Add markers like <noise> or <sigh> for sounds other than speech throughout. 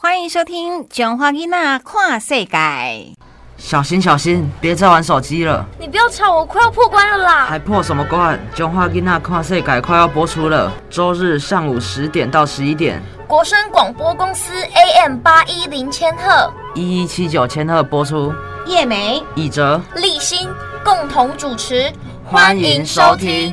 欢迎收听《中华囡仔跨世界》。小心小心，别再玩手机了！你不要吵，我快要破关了啦！还破什么关？中华囡仔跨世界快要播出了，周日上午十点到十一点，国声广播公司 AM 八一零千赫，一一七九千赫播出。叶梅、以哲、立新共同主持，欢迎收听。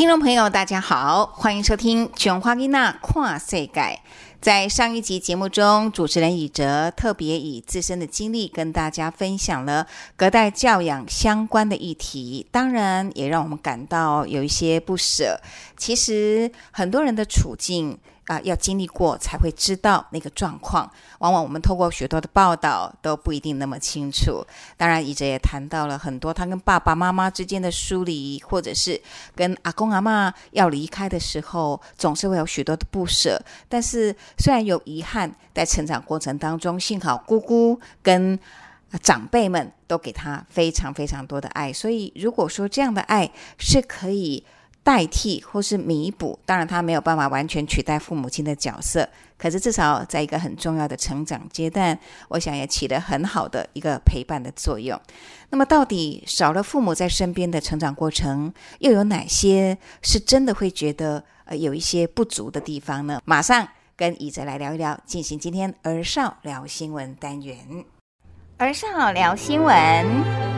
听众朋友，大家好，欢迎收听《琼花丽娜跨世界》。在上一集节目中，主持人以哲特别以自身的经历跟大家分享了隔代教养相关的议题，当然也让我们感到有一些不舍。其实很多人的处境啊、要经历过才会知道那个状况。往往我们透过许多的报道都不一定那么清楚。当然，以哲也谈到了很多他跟爸爸妈妈之间的疏离，或者是跟阿公阿妈要离开的时候，总是会有许多的不舍。但是虽然有遗憾，在成长过程当中，幸好姑姑跟长辈们都给他非常非常多的爱。所以，如果说这样的爱是可以代替或是弥补，当然他没有办法完全取代父母亲的角色，可是至少在一个很重要的成长阶段，我想也起了很好的一个陪伴的作用。那么，到底少了父母在身边的成长过程，又有哪些是真的会觉得呃有一些不足的地方呢？马上跟以哲来聊一聊，进行今天儿少聊新闻单元。儿少聊新闻。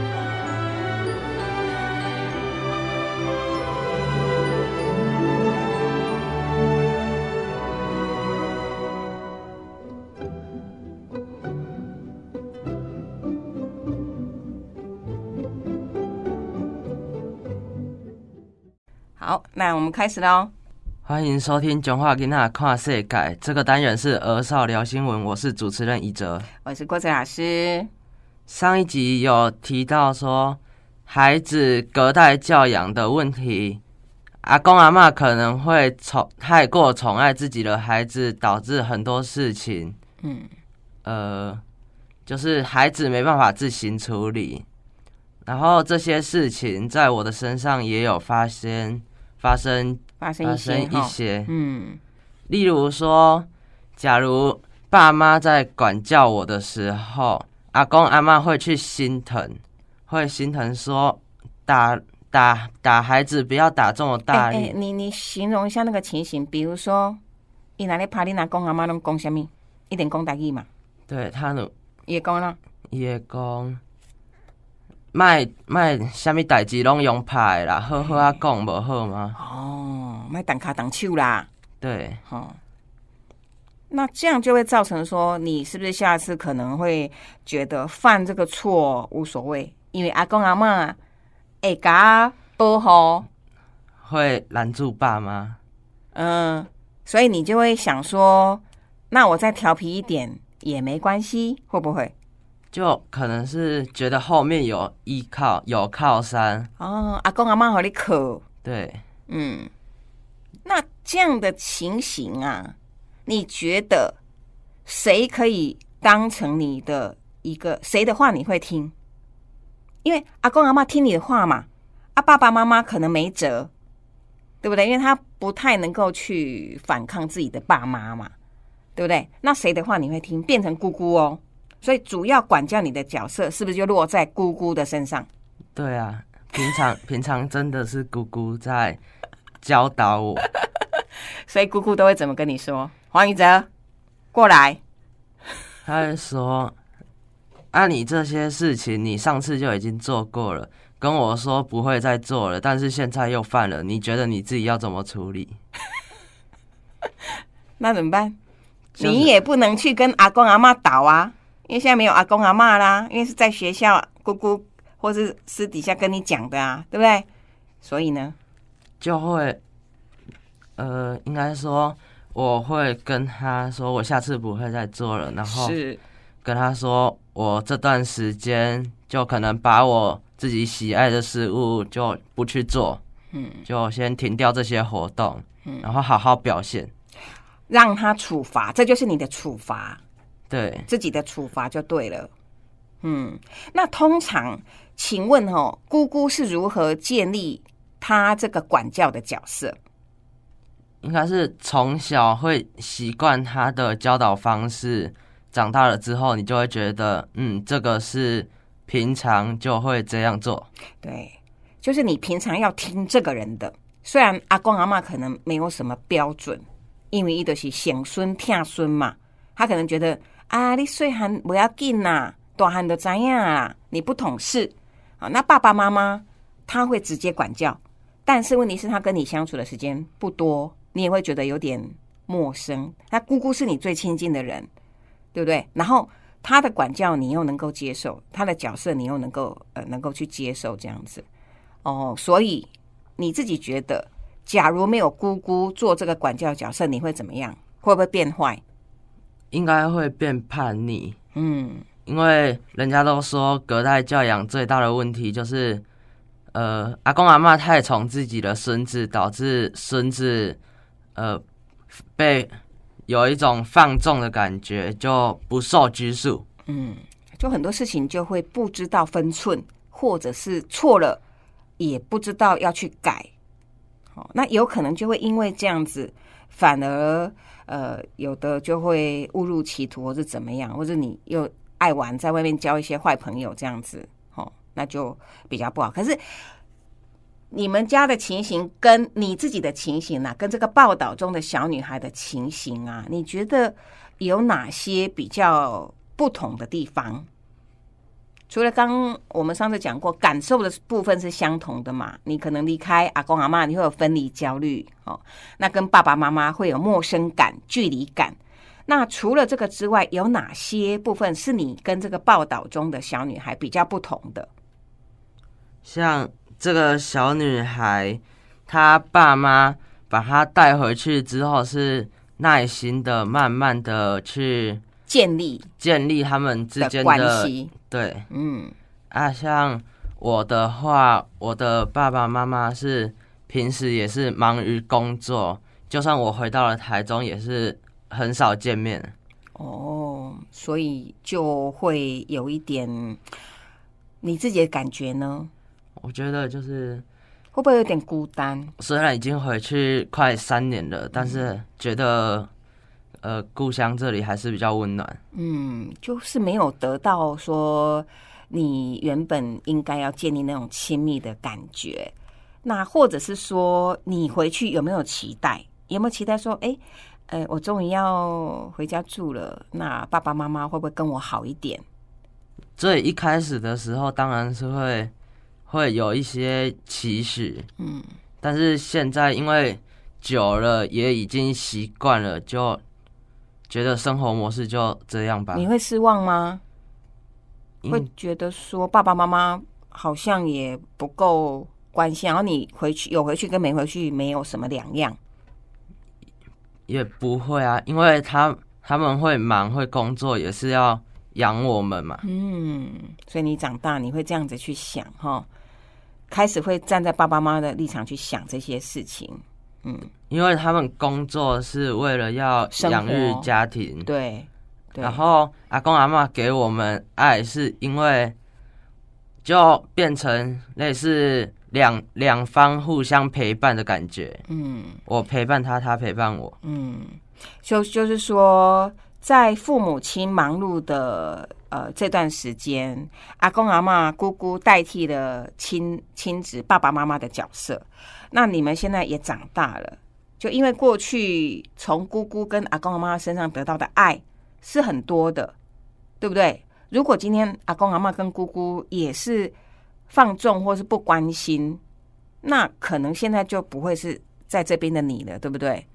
好，那我们开始喽。欢迎收听《中华囡仔看世界》这个单元是儿少聊新闻，我是主持人一哲。我是郭哲老师。上一集有提到说，孩子隔代教养的问题，阿公阿妈可能会宠太过宠爱自己的孩子，导致很多事情，嗯，呃，就是孩子没办法自行处理。然后这些事情在我的身上也有发生，发生发生生些，一些，嗯。例如说，假如爸妈在管教我的时候，阿公阿妈会去心疼，会心疼说打打打孩子不要打这么大哎、力，哎你你形容一下那个情形，比如说，伊哪里怕你阿公阿妈拢讲什么？一定讲大意嘛，对他呢伊会讲啦，也讲，卖卖什么代志拢用拍的啦，好好啊讲无好吗？哦，卖动卡动手啦，对，吼、那这样就会造成说，你是不是下次可能会觉得犯这个错无所谓，因为阿公阿妈会甲保护，会拦住爸妈。嗯，所以你就会想说，那我再调皮一点也没关系，会不会？就可能是觉得后面有依靠、有靠山，哦，阿公阿妈和你可，对，嗯，那这样的情形啊，你觉得谁可以当成你的一个谁的话你会听？因为阿公阿妈听你的话嘛，啊爸爸妈妈可能没辙，对不对？因为他不太能够去反抗自己的爸妈嘛，对不对？那谁的话你会听？变成姑姑哦，所以主要管教你的角色是不是就落在姑姑的身上？对啊，平常 <laughs> 平常真的是姑姑在教导我，<laughs> 所以姑姑都会怎么跟你说？黄宇哲，过来。<laughs> 他会说：“啊，你这些事情你上次就已经做过了，跟我说不会再做了，但是现在又犯了，你觉得你自己要怎么处理那怎么办？就是你也不能去跟阿公阿妈倒啊，因为现在没有阿公阿妈啦，因为是在学校姑姑或是私底下跟你讲的啊，对不对？所以呢，？”就会，呃，应该说我会跟他说，我下次不会再做了，然后是跟他说，我这段时间就可能把我自己喜爱的事物就不去做，嗯，就先停掉这些活动，然后好好表现。让他处罚，这就是你的处罚，对，自己的处罚就对了。嗯，那通常，请问哦，姑姑是如何建立她这个管教的角色？应该是从小会习惯他的教导方式，长大了之后，你就会觉得，嗯，这个是平常就会这样做。对，就是你平常要听这个人的。虽然阿公阿妈可能没有什么标准，因为伊都是显孙听孙嘛，他可能觉得啊，你细汉不要紧呐，大汉都知影啦，你不懂事啊。那爸爸妈妈他会直接管教，但是问题是，他跟你相处的时间不多，你也会觉得有点陌生。那姑姑是你最亲近的人，对不对？然后他的管教你又能够接受，他的角色你又能够呃能够去接受这样子哦，所以你自己觉得，假如没有姑姑做这个管教角色，你会怎么样？会不会变坏？应该会变叛逆，嗯，因为人家都说隔代教养最大的问题就是，呃，阿公阿妈太宠自己的孙子，导致孙子呃被有一种放纵的感觉，就不受拘束。嗯就很多事情就会不知道分寸，或者是错了也不知道要去改。哦，那有可能就会因为这样子，反而呃有的就会误入歧途，或者怎么样，或者你又爱玩，在外面交一些坏朋友这样子，哦，那就比较不好。可是你们家的情形跟你自己的情形啊，跟这个报道中的小女孩的情形啊，你觉得有哪些比较不同的地方？除了刚我们上次讲过，感受的部分是相同的嘛？你可能离开阿公阿妈，你会有分离焦虑哦。那跟爸爸妈妈会有陌生感、距离感。那除了这个之外，有哪些部分是你跟这个报道中的小女孩比较不同的？像这个小女孩，她爸妈把她带回去之后，是耐心的、慢慢的去建立建立他们之间的关系，对嗯啊。像我的话，我的爸爸妈妈是平时也是忙于工作，就算我回到了台中，也是很少见面。哦，所以就会有一点你自己的感觉呢？我觉得就是会不会有点孤单？虽然已经回去快三年了，但是觉得呃故乡这里还是比较温暖。嗯，就是没有得到说你原本应该要建立那种亲密的感觉。那或者是说，你回去有没有期待？有没有期待说，哎，呃，我终于要回家住了，那爸爸妈妈会不会跟我好一点？所以一开始的时候，当然是会会有一些期许，嗯，但是现在因为久了，也已经习惯了，就觉得生活模式就这样吧。你会失望吗？会觉得说爸爸妈妈好像也不够关心，然后你回去有回去跟没回去没有什么两样。也不会啊，因为他他们会忙会工作，也是要养我们嘛。嗯，所以你长大你会这样子去想哈，开始会站在爸爸妈妈的立场去想这些事情。嗯，因为他们工作是为了要生养育家庭，对，对然后阿公阿妈给我们爱，是因为就变成类似两两方互相陪伴的感觉。嗯我陪伴他，他陪伴我。嗯，就就是说，在父母亲忙碌的呃这段时间，阿公阿妈、姑姑代替了亲亲子爸爸妈妈的角色。那你们现在也长大了，就因为过去从姑姑跟阿公阿妈身上得到的爱是很多的，对不对？如果今天阿公阿妈跟姑姑也是放纵或是不关心，那可能现在就不会是在这边的你了，对不对？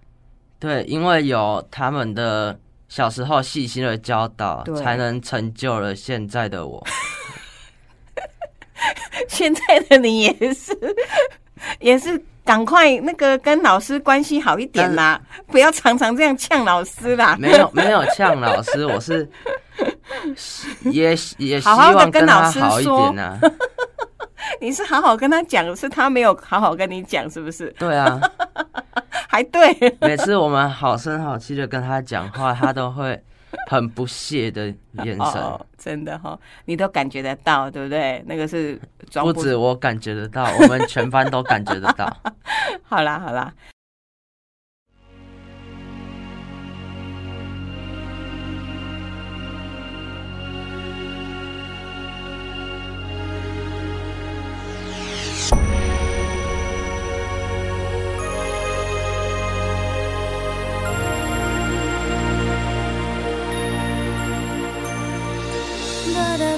对，因为有他们的小时候细心的教导，才能成就了现在的我。<laughs> 现在的你也是，也是赶快那个跟老师关系好一点啦，不要常常这样呛老师啦。没有没有呛老师，我是也也希好好地望他跟老师好一说点呐、<laughs> 你是好好跟他讲，是他没有好好跟你讲，是不是？对啊，还对，每次我们好声好气的跟他讲话，他都会 <laughs> 很不屑的眼神。哦，真的哈、你都感觉得到，对不对？那个是装不止我感觉得到，我们全班都感觉得到。好 <laughs> 啦好啦。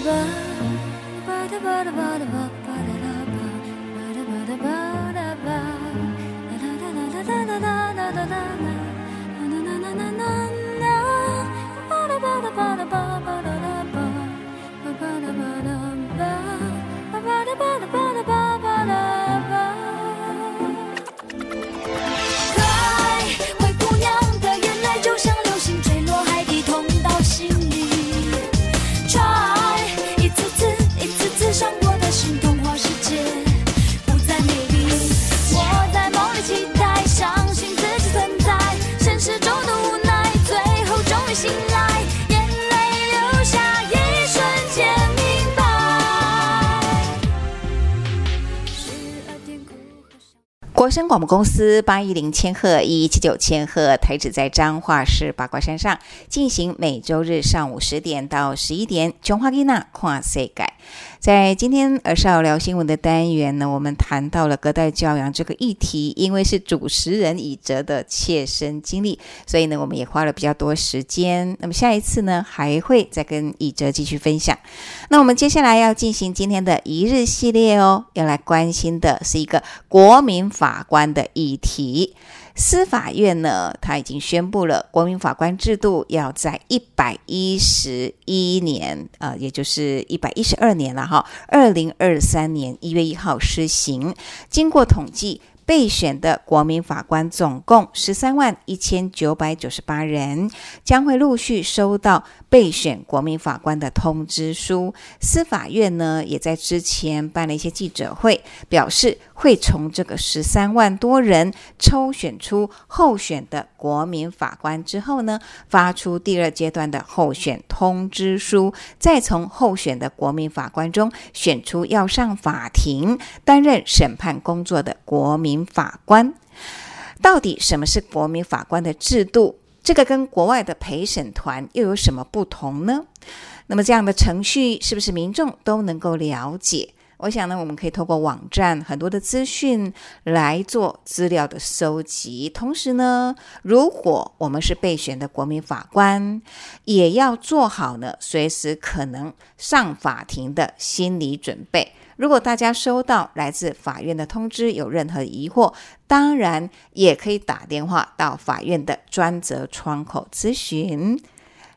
可华声广播公司八一零千赫一一七九千赫台址在彰化市八卦山上，进行每周日上午十点到十一点《琼花丽娜跨世界》。在今天儿少聊新闻的单元呢，我们谈到了隔代教养这个议题，因为是主持人以哲的切身经历，所以呢，我们也花了比较多时间。那么下一次呢，还会再跟以哲继续分享。那我们接下来要进行今天的一日系列哦，要来关心的是一个国民法官的议题。司法院呢，它已经宣布了国民法官制度要在一百一十一年，呃，也就是一百一十二年了好，二零二三年一月一号施行。经过统计，备选的国民法官总共十三万一千九百九十八人，将会陆续收到备选国民法官的通知书。司法院呢，也在之前办了一些记者会，表示会从这个十三万多人抽选出候选的国民法官之后呢，发出第二阶段的候选通知书，再从候选的国民法官中选出要上法庭担任审判工作的国民法官。到底什么是国民法官的制度？这个跟国外的陪审团又有什么不同呢？那么这样的程序是不是民众都能够了解？我想呢，我们可以透过网站很多的资讯来做资料的收集，同时呢，如果我们是备选的国民法官，也要做好呢随时可能上法庭的心理准备。如果大家收到来自法院的通知，有任何疑惑，当然也可以打电话到法院的专责窗口咨询。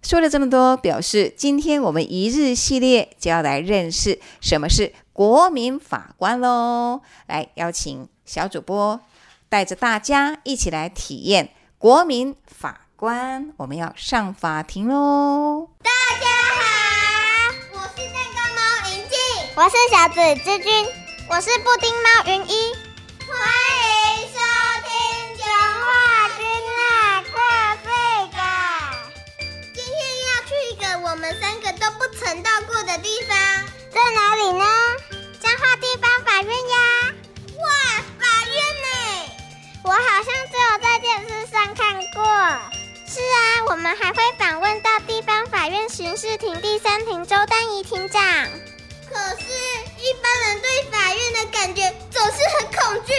说了这么多，表示今天我们一日系列就要来认识什么是国民法官喽。来邀请小主播带着大家一起来体验国民法官，我们要上法庭喽。大家我是小紫之君，我是布丁猫云一。欢迎收听讲话君那跨世界。今天要去一个我们三个都不曾到过的地方，在哪里呢？彰化地方法院呀！哇，法院呢？我好像只有在电视上看过。是啊，我们还会访问到地方法院巡视庭第三庭周丹怡庭长。可是，一般人对法院的感觉总是很恐惧，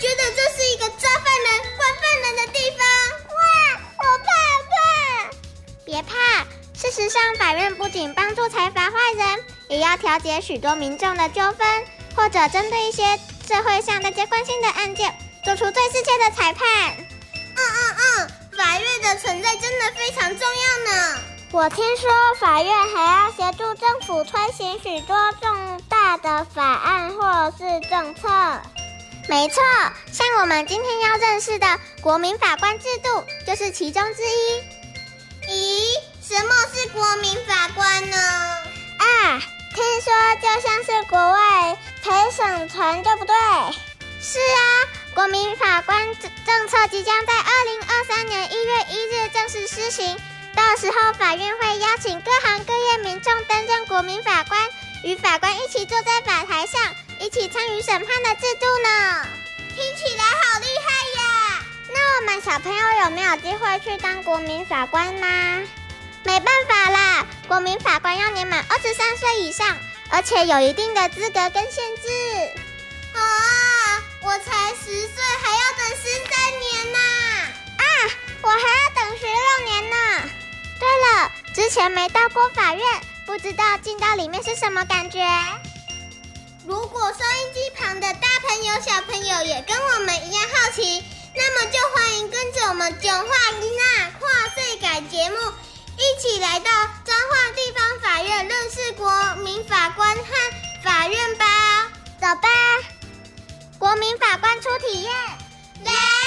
觉得这是一个抓犯人、关犯人的地方。哇，我怕怕！别怕，事实上，法院不仅帮助财阀坏人，也要调解许多民众的纠纷，或者针对一些社会上大家关心的案件，做出最适切的裁判。嗯嗯嗯，法院的存在真的非常重要呢。我听说法院还要协助政府推行许多重大的法案或是政策。没错，像我们今天要认识的国民法官制度就是其中之一。咦，什么是国民法官呢？啊，听说就像是国外陪审团，对不对？是啊，国民法官政政策即将在二零二三年一月一日正式施行，到时候法院会邀请各行各业民众担任国民法官，与法官一起坐在法台上，一起参与审判的制度呢。听起来好厉害呀！那我们小朋友有没有机会去当国民法官呢？没办法啦，国民法官要年满二十三岁以上，而且有一定的资格跟限制。啊，我才十岁，还要等十三年呢！啊，我还要等十六年呢。了，之前没到过法院，不知道进到里面是什么感觉。如果收音机旁的大朋友、小朋友也跟我们一样好奇，那么就欢迎跟着我们讲话一那跨岁改节目，一起来到彰化地方法院认识国民法官和法院吧。走吧，国民法官初体验，Let's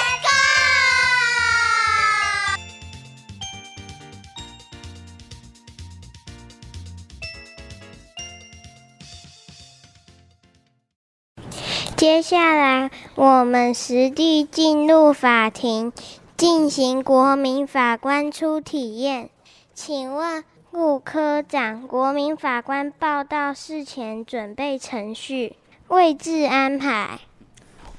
接下来，我们实地进入法庭，进行国民法官初体验。请问顾科长，国民法官报到事前准备程序、位置安排。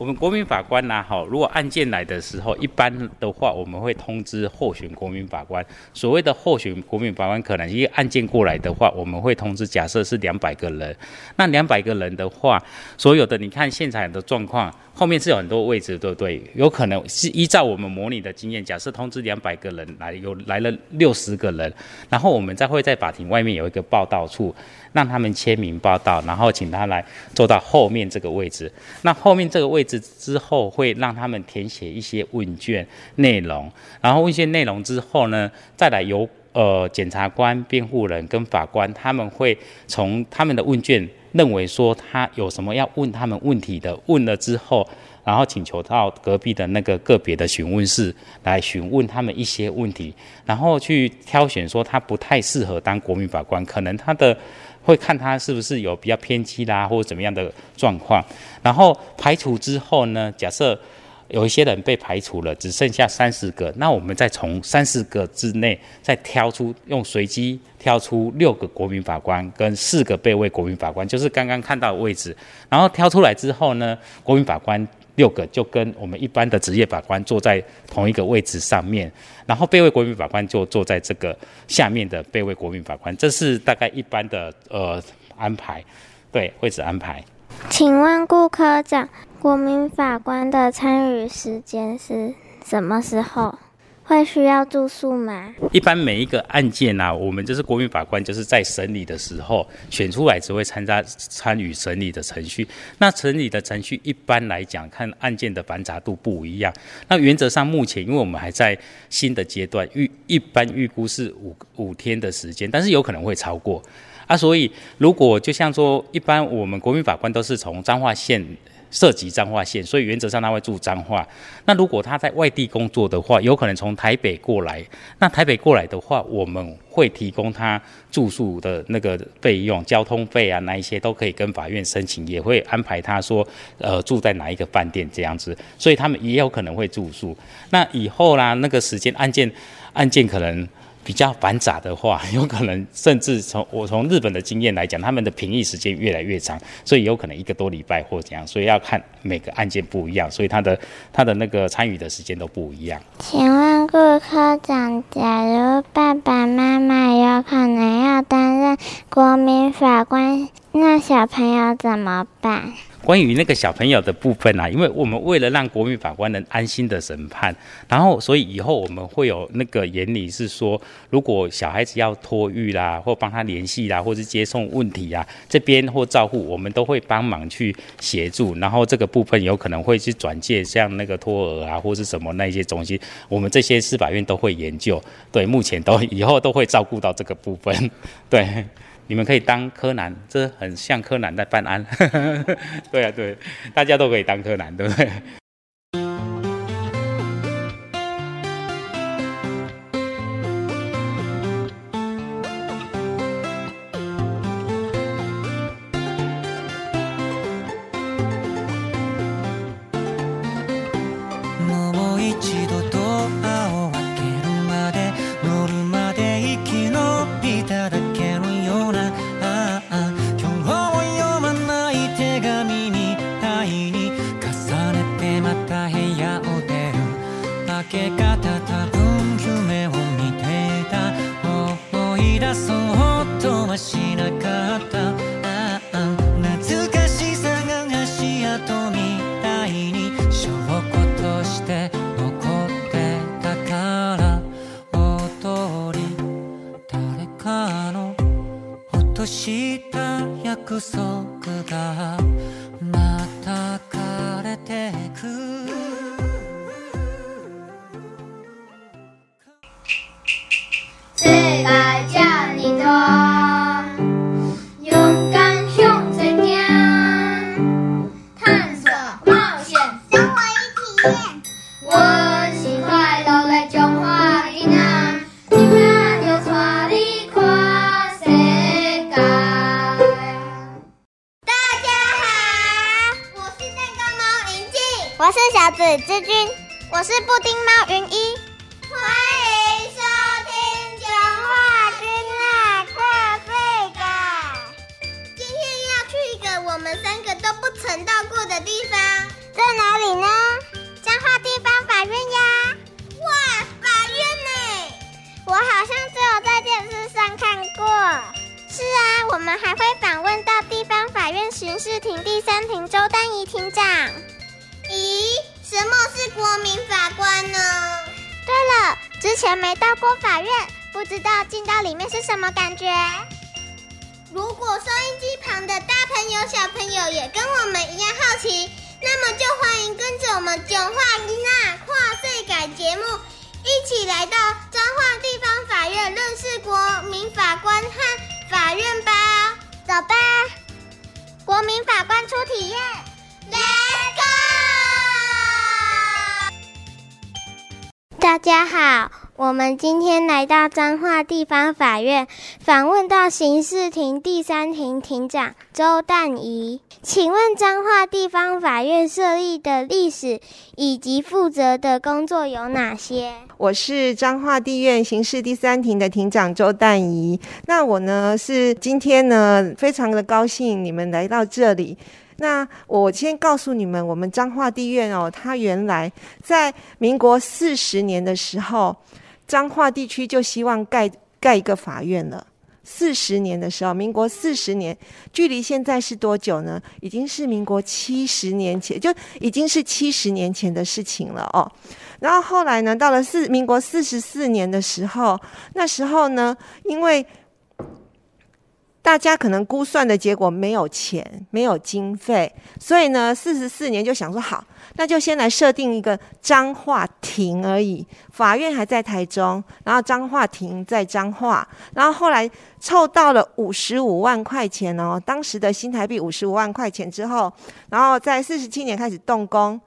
我们国民法官呐、好，如果案件来的时候，一般的话，我们会通知候选国民法官。所谓的候选国民法官，可能一个案件过来的话，我们会通知。假设是两百个人，那两百个人的话，所有的你看现场的状况，后面是有很多位置，对不对？有可能是依照我们模拟的经验，假设通知两百个人来，有来了六十个人，然后我们再会在法庭外面有一个报道处，让他们签名报道，然后请他来坐到后面这个位置。那后面这个位置之后，会让他们填写一些问卷内容，然后问卷内容之后呢，再来由呃检察官、辩护人跟法官，他们会从他们的问卷认为说他有什么要问他们问题的，问了之后。然后请求到隔壁的那个个别的询问室来询问他们一些问题，然后去挑选说他不太适合当国民法官，可能他的会看他是不是有比较偏激啦，或者怎么样的状况。然后排除之后呢，假设有一些人被排除了，只剩下三十个，那我们再从三十个之内再挑出，用随机挑出六个国民法官跟四个备位国民法官，就是刚刚看到的位置。然后挑出来之后呢，国民法官六个就跟我们一般的职业法官坐在同一个位置上面，然后备位国民法官就坐在这个下面的备位国民法官，这是大概一般的呃安排，对位置安排。请问顾科长，国民法官的参与时间是什么时候？会需要住宿吗？一般每一个案件啊，我们就是国民法官，就是在审理的时候选出来，只会参加参与审理的程序。那审理的程序一般来讲，看案件的繁杂度不一样。那原则上目前，因为我们还在新的阶段，预一般预估是五五天的时间，但是有可能会超过啊。所以如果就像说，一般我们国民法官都是从彰化县。涉及彰化县，所以原则上他会住彰化。那如果他在外地工作的话，有可能从台北过来。那台北过来的话，我们会提供他住宿的那个费用、交通费啊，那一些都可以跟法院申请，也会安排他说，呃，住在哪一个饭店这样子。所以他们也有可能会住宿。那以后啦，那个时间案件案件可能。比较繁杂的话，<laughs> 有可能甚至从我从日本的经验来讲，他们的评议时间越来越长，所以有可能一个多礼拜或怎样，所以要看每个案件不一样，所以他的他的那个参与的时间都不一样。请问顾科长，假如爸爸妈妈有可能要担任国民法官，那小朋友怎么办？关于那个小朋友的部分啊，因为我们为了让国民法官能安心的审判，然后所以以后我们会有那个原理是说，如果小孩子要托育啦，或帮他联系啦，或是接送问题啊，这边或照护，我们都会帮忙去协助。然后这个部分有可能会去转介像那个托儿啊，或是什么那些东西，我们这些司法院都会研究。对，目前都以后都会照顾到这个部分。对。你们可以当柯南，这很像柯南在办案。<laughs> 对啊，对，大家都可以当柯南，对不对？之君，我是布丁猫云一。欢迎收听讲话君啊跨世界。今天要去一个我们三个都不曾到过的地方，在哪里呢？彰化地方法院呀。哇，法院呢？我好像只有在电视上看过。是啊，我们还会访问到地方法院刑事庭第三庭周丹怡庭长。咦，什么是国民法官呢？对了，之前没到过法院，不知道进到里面是什么感觉。如果收音机旁的大朋友、小朋友也跟我们一样好奇，那么就欢迎跟着我们讲话一娜跨岁改节目，一起来到彰化地方法院认识国民法官和法院吧。走吧，国民法官初体验。家好，我们今天来到彰化地方法院，访问到刑事庭第三庭庭长周淡仪。请问彰化地方法院设立的历史以及负责的工作有哪些？我是彰化地院刑事第三庭的庭长周淡仪。那我呢是今天呢非常的高兴你们来到这里。那我先告诉你们，我们彰化地院哦，它原来在民国四十年的时候，彰化地区就希望盖盖一个法院了。四十年的时候，民国四十年，距离现在是多久呢？已经是民国七十年前，就已经是七十年前的事情了哦。然后后来呢，到了四民国四十四年的时候，那时候呢，因为大家可能估算的结果没有钱，没有经费，所以呢，四十四年就想说好，那就先来设定一个彰化庭而已。法院还在台中，然后彰化庭在彰化，然后后来凑到了五十五万块钱哦，当时的新台币五十五万块钱之后，然后在四十七年开始动工。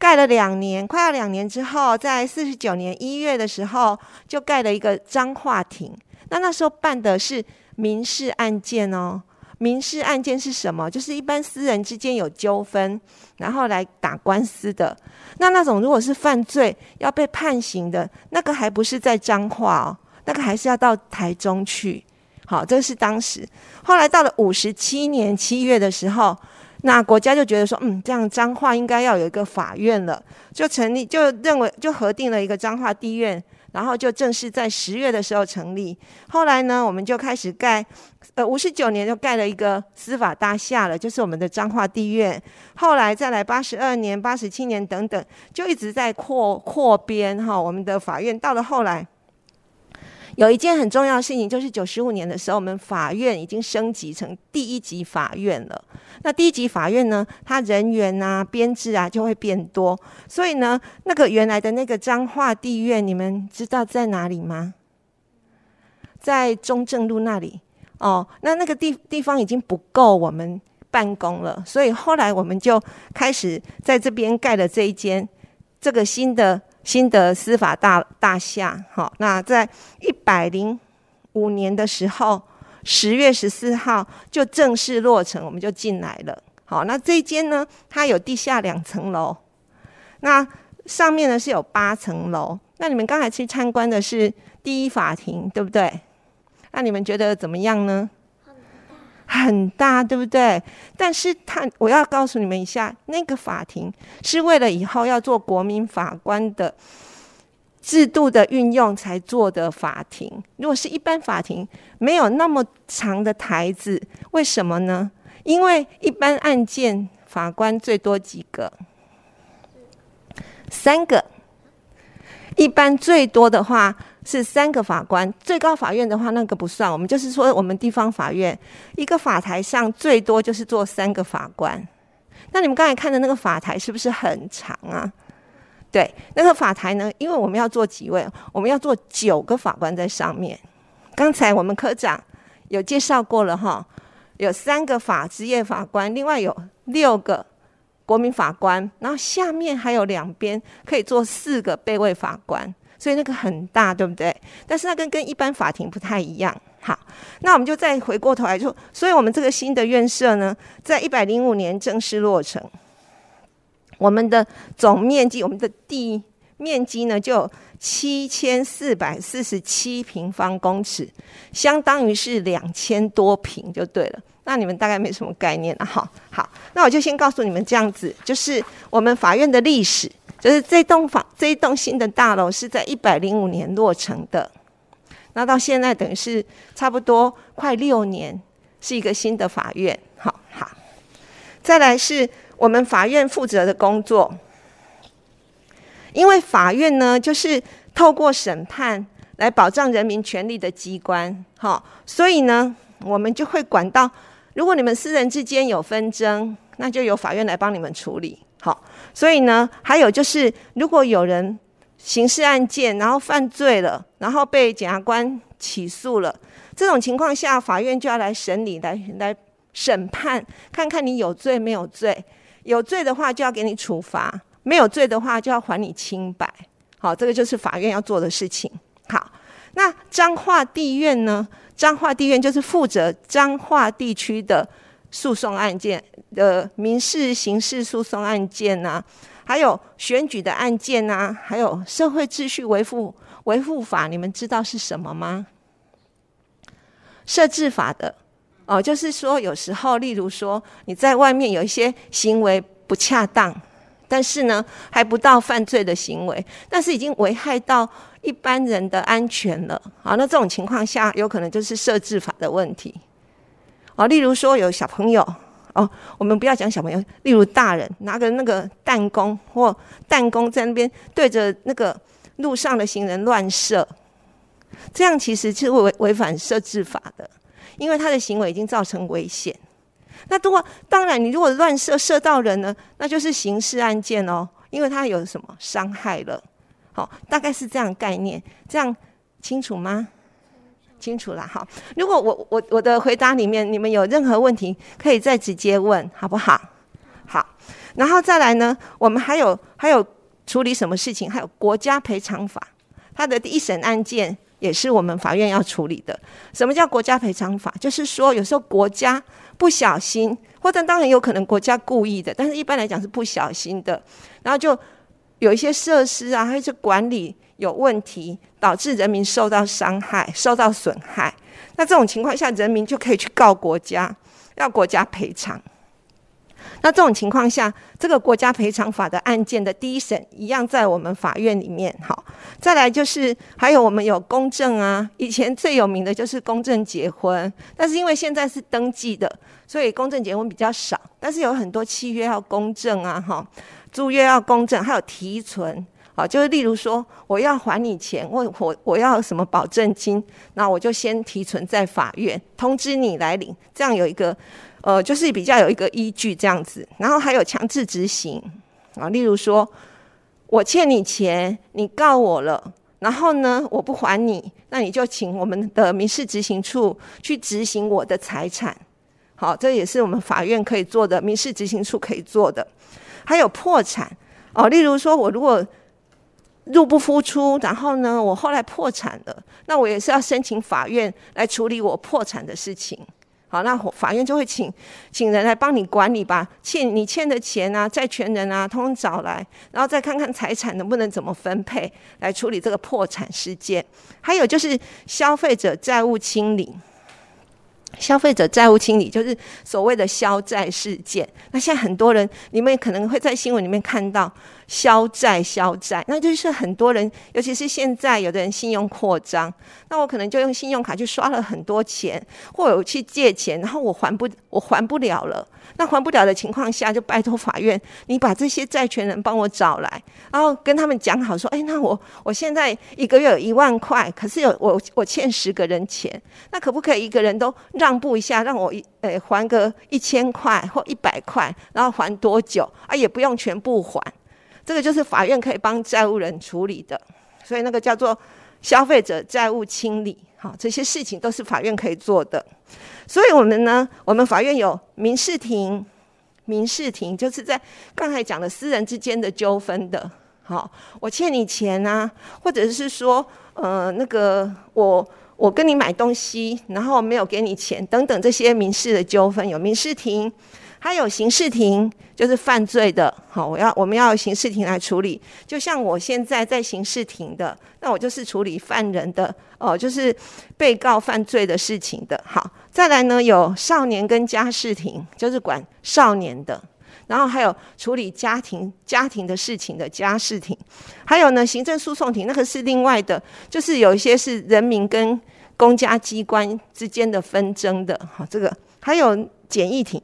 盖了两年，快要两年之后，在四十九年一月的时候，就盖了一个彰化庭。那那时候办的是民事案件哦。民事案件是什么？就是一般私人之间有纠纷，然后来打官司的。那那种如果是犯罪要被判刑的，那个还不是在彰化哦，那个还是要到台中去。好，这是当时。后来到了五十七年七月的时候。那国家就觉得说，嗯，这样彰化应该要有一个法院了，就成立，就认为就核定了一个彰化地院，然后就正式在十月的时候成立。后来呢，我们就开始盖，呃，五十九年就盖了一个司法大厦了，就是我们的彰化地院。后来再来八十二年、八十七年等等，就一直在扩扩编哈，我们的法院到了后来。有一件很重要的事情，就是九十五年的时候，我们法院已经升级成第一级法院了。那第一级法院呢，它人员啊、编制啊就会变多，所以呢，那个原来的那个彰化地院，你们知道在哪里吗？在中正路那里哦。那那个地地方已经不够我们办公了，所以后来我们就开始在这边盖了这一间这个新的。新的司法大大厦，好，那在一百零五年的时候，十月十四号就正式落成，我们就进来了。好，那这间呢，它有地下两层楼，那上面呢是有八层楼。那你们刚才去参观的是第一法庭，对不对？那你们觉得怎么样呢？很大，对不对？但是他，我要告诉你们一下，那个法庭是为了以后要做国民法官的制度的运用才做的法庭。如果是一般法庭，没有那么长的台子，为什么呢？因为一般案件法官最多几个？三个。一般最多的话。是三个法官，最高法院的话那个不算，我们就是说我们地方法院一个法台上最多就是坐三个法官。那你们刚才看的那个法台是不是很长啊？对，那个法台呢，因为我们要坐几位，我们要坐九个法官在上面。刚才我们科长有介绍过了哈，有三个法职业法官，另外有六个国民法官，然后下面还有两边可以坐四个备位法官。所以那个很大，对不对？但是那跟跟一般法庭不太一样。好，那我们就再回过头来说，所以我们这个新的院舍呢，在一百零五年正式落成。我们的总面积，我们的地面积呢，就七千四百四十七平方公尺，相当于是两千多平，就对了。那你们大概没什么概念了，哈。好，那我就先告诉你们这样子，就是我们法院的历史。就是这栋房这一栋新的大楼是在一百零五年落成的，那到现在等于是差不多快六年，是一个新的法院。好好，再来是我们法院负责的工作，因为法院呢就是透过审判来保障人民权利的机关，好，所以呢我们就会管到，如果你们私人之间有纷争，那就由法院来帮你们处理。好，所以呢，还有就是，如果有人刑事案件，然后犯罪了，然后被检察官起诉了，这种情况下，法院就要来审理，来来审判，看看你有罪没有罪。有罪的话，就要给你处罚；没有罪的话，就要还你清白。好，这个就是法院要做的事情。好，那彰化地院呢？彰化地院就是负责彰化地区的。诉讼案件的民事、刑事诉讼案件呐，还有选举的案件呐，还有社会秩序维护维护法，你们知道是什么吗？设置法的哦，就是说有时候，例如说你在外面有一些行为不恰当，但是呢还不到犯罪的行为，但是已经危害到一般人的安全了。好，那这种情况下，有可能就是设置法的问题。哦，例如说有小朋友，哦，我们不要讲小朋友，例如大人拿个那个弹弓或弹弓在那边对着那个路上的行人乱射，这样其实是违违反设置法的，因为他的行为已经造成危险。那如果当然，你如果乱射射到人呢，那就是刑事案件哦，因为他有什么伤害了。好，大概是这样概念，这样清楚吗？清楚了，好。如果我我我的回答里面你们有任何问题，可以再直接问，好不好？好，然后再来呢，我们还有还有处理什么事情？还有国家赔偿法，它的第一审案件也是我们法院要处理的。什么叫国家赔偿法？就是说有时候国家不小心，或者当然有可能国家故意的，但是一般来讲是不小心的，然后就有一些设施啊，还有一些管理。有问题，导致人民受到伤害、受到损害，那这种情况下，人民就可以去告国家，要国家赔偿。那这种情况下，这个国家赔偿法的案件的第一审一样在我们法院里面。好，再来就是还有我们有公证啊，以前最有名的就是公证结婚，但是因为现在是登记的，所以公证结婚比较少。但是有很多契约要公证啊，哈，租约要公证，还有提存。啊，就是例如说，我要还你钱，我我我要什么保证金，那我就先提存在法院，通知你来领，这样有一个，呃，就是比较有一个依据这样子。然后还有强制执行啊，例如说，我欠你钱，你告我了，然后呢，我不还你，那你就请我们的民事执行处去执行我的财产。好，这也是我们法院可以做的，民事执行处可以做的。还有破产哦，例如说我如果入不敷出，然后呢，我后来破产了，那我也是要申请法院来处理我破产的事情。好，那法院就会请请人来帮你管理，吧欠你欠的钱啊、债权人啊，通通找来，然后再看看财产能不能怎么分配，来处理这个破产事件。还有就是消费者债务清理。消费者债务清理就是所谓的消债事件。那现在很多人，你们可能会在新闻里面看到消债、消债，那就是很多人，尤其是现在有的人信用扩张，那我可能就用信用卡去刷了很多钱，或者去借钱，然后我还不，我还不了了。那还不了的情况下，就拜托法院，你把这些债权人帮我找来，然后跟他们讲好说，哎，那我我现在一个月有一万块，可是有我我欠十个人钱，那可不可以一个人都让步一下，让我一呃还个一千块或一百块，然后还多久啊？也不用全部还，这个就是法院可以帮债务人处理的，所以那个叫做消费者债务清理，好，这些事情都是法院可以做的。所以，我们呢，我们法院有民事庭，民事庭就是在刚才讲的私人之间的纠纷的，好，我欠你钱啊，或者是说，呃，那个我我跟你买东西，然后没有给你钱，等等这些民事的纠纷，有民事庭。还有刑事庭，就是犯罪的，好，我要我们要刑事庭来处理。就像我现在在刑事庭的，那我就是处理犯人的，哦，就是被告犯罪的事情的。好，再来呢，有少年跟家事庭，就是管少年的。然后还有处理家庭家庭的事情的家事庭，还有呢，行政诉讼庭，那个是另外的，就是有一些是人民跟公家机关之间的纷争的。好，这个还有简易庭。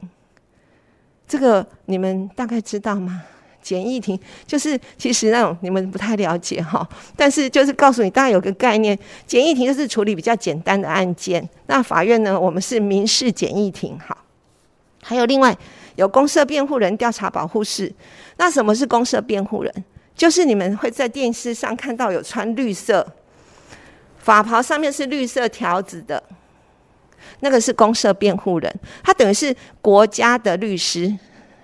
这个你们大概知道吗？简易庭就是其实那种你们不太了解哈，但是就是告诉你，大概有个概念。简易庭就是处理比较简单的案件。那法院呢，我们是民事简易庭。好，还有另外有公社辩护人调查保护室。那什么是公社辩护人？就是你们会在电视上看到有穿绿色法袍，上面是绿色条子的。那个是公社辩护人，他等于是国家的律师，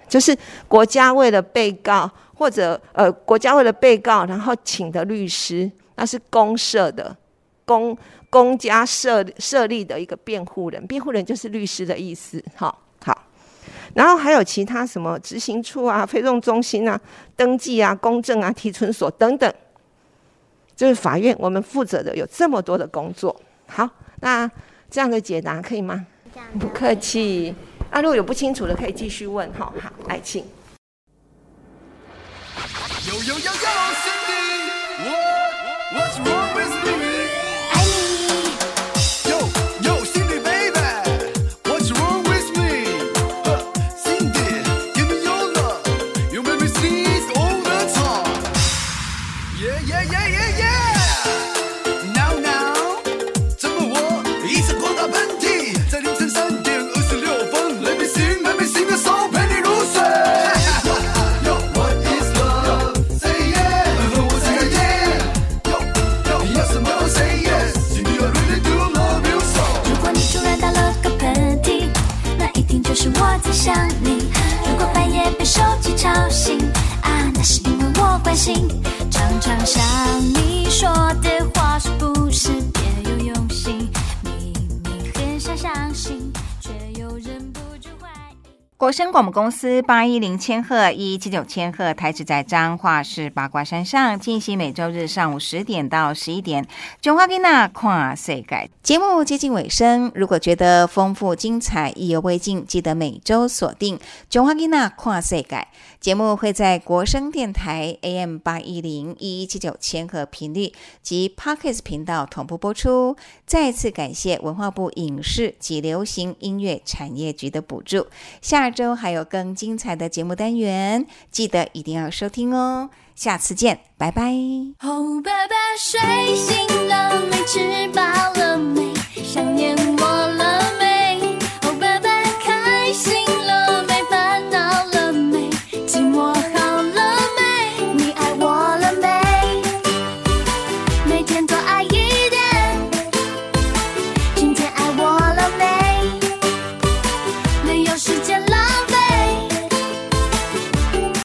就是国家为了被告或者呃国家为了被告然后请的律师，那是公社的公公家设设立的一个辩护人，辩护人就是律师的意思。好，好，然后还有其他什么执行处啊、<laughs> 非讼中心啊、登记啊、公证啊、提存所等等，就是法院我们负责的有这么多的工作。好，那。这样的解答可以吗？不客气。啊，如果有不清楚的，可以继续问。哈，好，来请。想你。如果半夜被手机吵醒啊那是因为我关心常常想你说的话。国声广播公司八一零千赫一七九千赫台址在彰化市八卦山上，进行每周日上午十点到十一点。中华囡娜跨世界节目接近尾声，如果觉得丰富精彩、意犹未尽，记得每周锁定中华囡娜跨世界节目，会在国声电台 AM 八一零一七九千赫频率及 Pockets 频道同步播出。再次感谢文化部影视及流行音乐产业局的补助。下周还有更精彩的节目单元记得一定要收听哦。下次见拜拜。爸爸睡醒了没吃饱了没？想念我